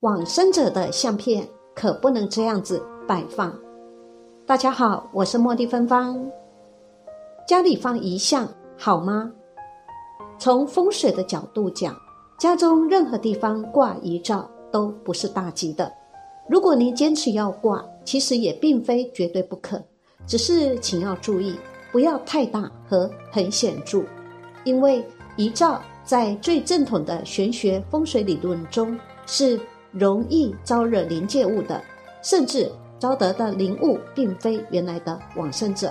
往生者的相片可不能这样子摆放。大家好，我是茉莉芬芳。家里放遗像好吗？从风水的角度讲，家中任何地方挂遗照都不是大吉的。如果您坚持要挂，其实也并非绝对不可，只是请要注意，不要太大和很显著，因为遗照在最正统的玄学风水理论中是容易招惹灵界物的，甚至。招得的灵物并非原来的往生者，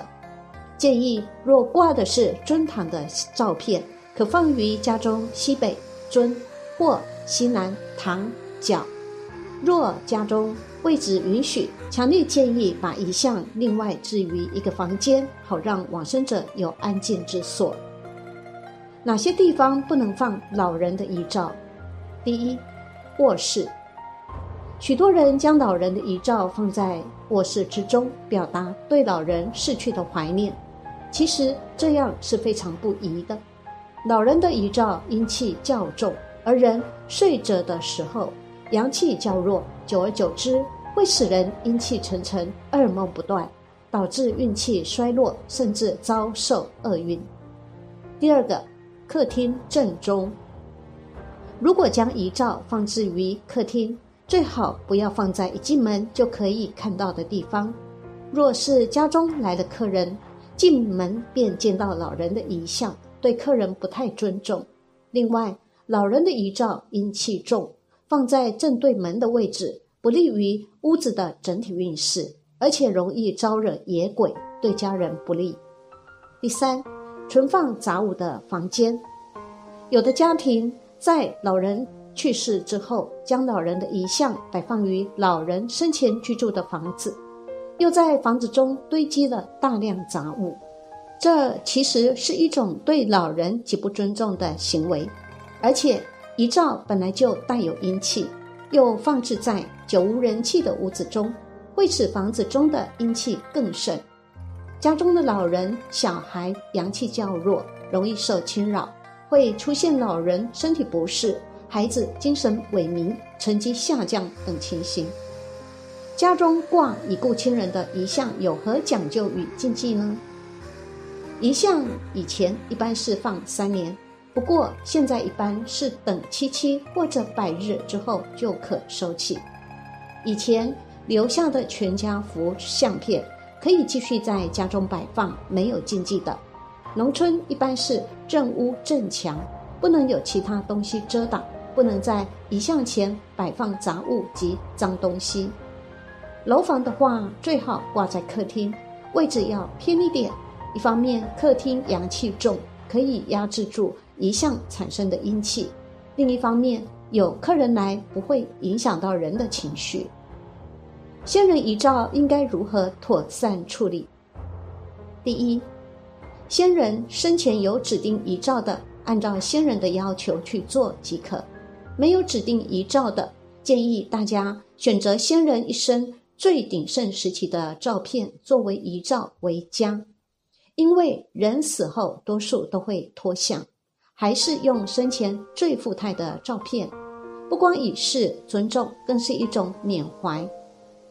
建议若挂的是尊堂的照片，可放于家中西北尊或西南堂角。若家中位置允许，强烈建议把遗像另外置于一个房间，好让往生者有安静之所。哪些地方不能放老人的遗照？第一，卧室。许多人将老人的遗照放在卧室之中，表达对老人逝去的怀念。其实这样是非常不宜的。老人的遗照阴气较重，而人睡着的时候阳气较弱，久而久之会使人阴气沉沉、噩梦不断，导致运气衰落，甚至遭受厄运。第二个，客厅正中，如果将遗照放置于客厅。最好不要放在一进门就可以看到的地方。若是家中来了客人，进门便见到老人的遗像，对客人不太尊重。另外，老人的遗照阴气重，放在正对门的位置，不利于屋子的整体运势，而且容易招惹野鬼，对家人不利。第三，存放杂物的房间，有的家庭在老人。去世之后，将老人的遗像摆放于老人生前居住的房子，又在房子中堆积了大量杂物，这其实是一种对老人极不尊重的行为。而且遗照本来就带有阴气，又放置在久无人气的屋子中，会使房子中的阴气更盛。家中的老人、小孩阳气较弱，容易受侵扰，会出现老人身体不适。孩子精神萎靡、成绩下降等情形，家中挂已故亲人的遗像有何讲究与禁忌呢？遗像以前一般是放三年，不过现在一般是等七七或者百日之后就可收起。以前留下的全家福相片可以继续在家中摆放，没有禁忌的。农村一般是正屋正墙，不能有其他东西遮挡。不能在遗像前摆放杂物及脏东西。楼房的话，最好挂在客厅，位置要偏一点。一方面，客厅阳气重，可以压制住遗像产生的阴气；另一方面，有客人来，不会影响到人的情绪。先人遗照应该如何妥善处理？第一，先人生前有指定遗照的，按照先人的要求去做即可。没有指定遗照的，建议大家选择先人一生最鼎盛时期的照片作为遗照为佳。因为人死后多数都会脱相，还是用生前最富态的照片，不光以示尊重，更是一种缅怀。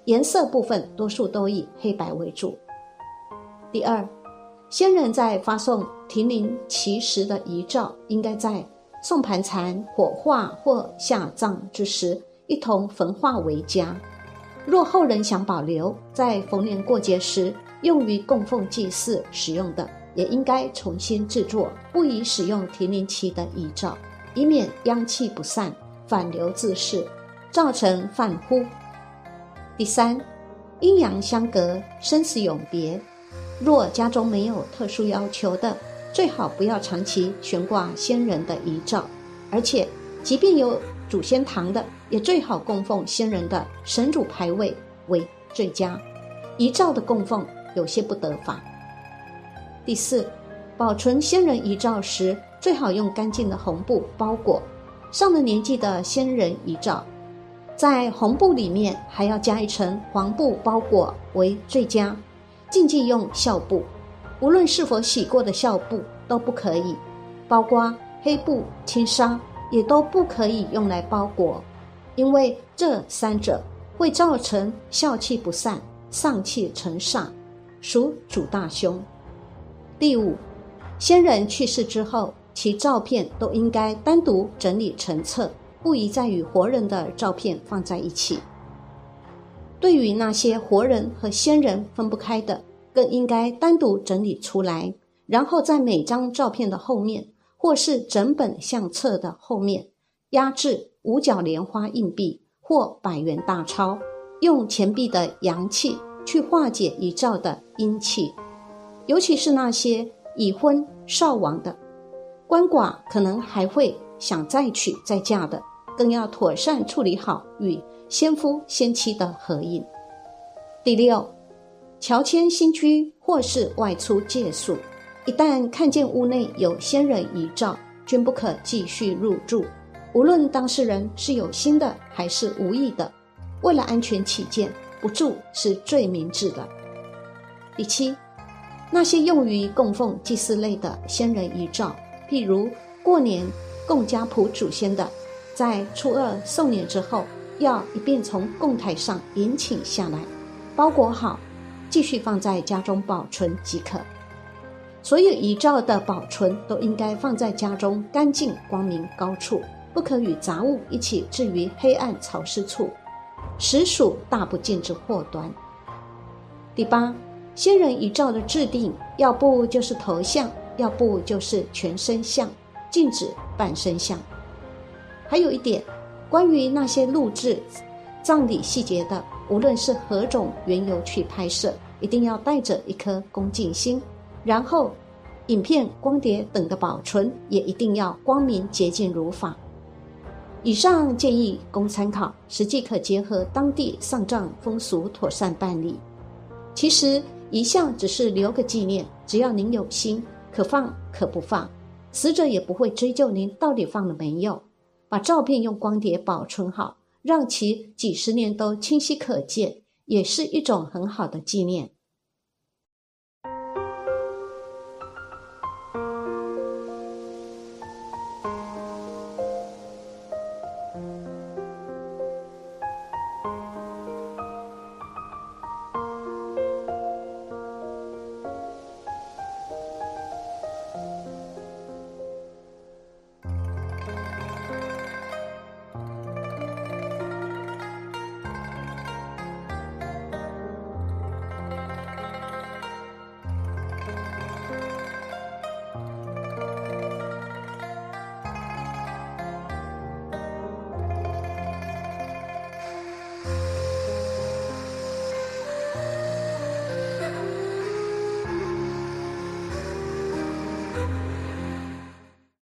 颜色部分多数都以黑白为主。第二，先人在发送停灵其时的遗照，应该在。送盘缠、火化或下葬之时，一同焚化为佳。若后人想保留，在逢年过节时用于供奉祭祀使用的，也应该重新制作，不宜使用停灵期的遗照，以免阳气不散，反流自噬，造成犯忽。第三，阴阳相隔，生死永别。若家中没有特殊要求的。最好不要长期悬挂先人的遗照，而且即便有祖先堂的，也最好供奉先人的神主牌位为最佳。遗照的供奉有些不得法。第四，保存先人遗照时，最好用干净的红布包裹。上了年纪的先人遗照，在红布里面还要加一层黄布包裹为最佳。禁忌用孝布。无论是否洗过的孝布都不可以，包括黑布、轻纱也都不可以用来包裹，因为这三者会造成孝气不散、丧气成煞，属主大凶。第五，先人去世之后，其照片都应该单独整理成册，不宜再与活人的照片放在一起。对于那些活人和先人分不开的，更应该单独整理出来，然后在每张照片的后面，或是整本相册的后面，压制五角莲花硬币或百元大钞，用钱币的阳气去化解遗照的阴气，尤其是那些已婚少亡的鳏寡，可能还会想再娶再嫁的，更要妥善处理好与。先夫先妻的合影。第六，乔迁新居或是外出借宿，一旦看见屋内有先人遗照，均不可继续入住。无论当事人是有心的还是无意的，为了安全起见，不住是最明智的。第七，那些用于供奉祭祀类的先人遗照，譬如过年供家谱祖先的，在初二寿年之后。要一并从供台上引请下来，包裹好，继续放在家中保存即可。所有遗照的保存都应该放在家中干净、光明、高处，不可与杂物一起置于黑暗潮湿处，实属大不敬之祸端。第八，先人遗照的制定，要不就是头像，要不就是全身像，禁止半身像。还有一点。关于那些录制葬礼细节的，无论是何种缘由去拍摄，一定要带着一颗恭敬心。然后，影片、光碟等的保存也一定要光明洁净如法。以上建议供参考，实际可结合当地丧葬风俗妥善办理。其实遗像只是留个纪念，只要您有心，可放可不放，死者也不会追究您到底放了没有。把照片用光碟保存好，让其几十年都清晰可见，也是一种很好的纪念。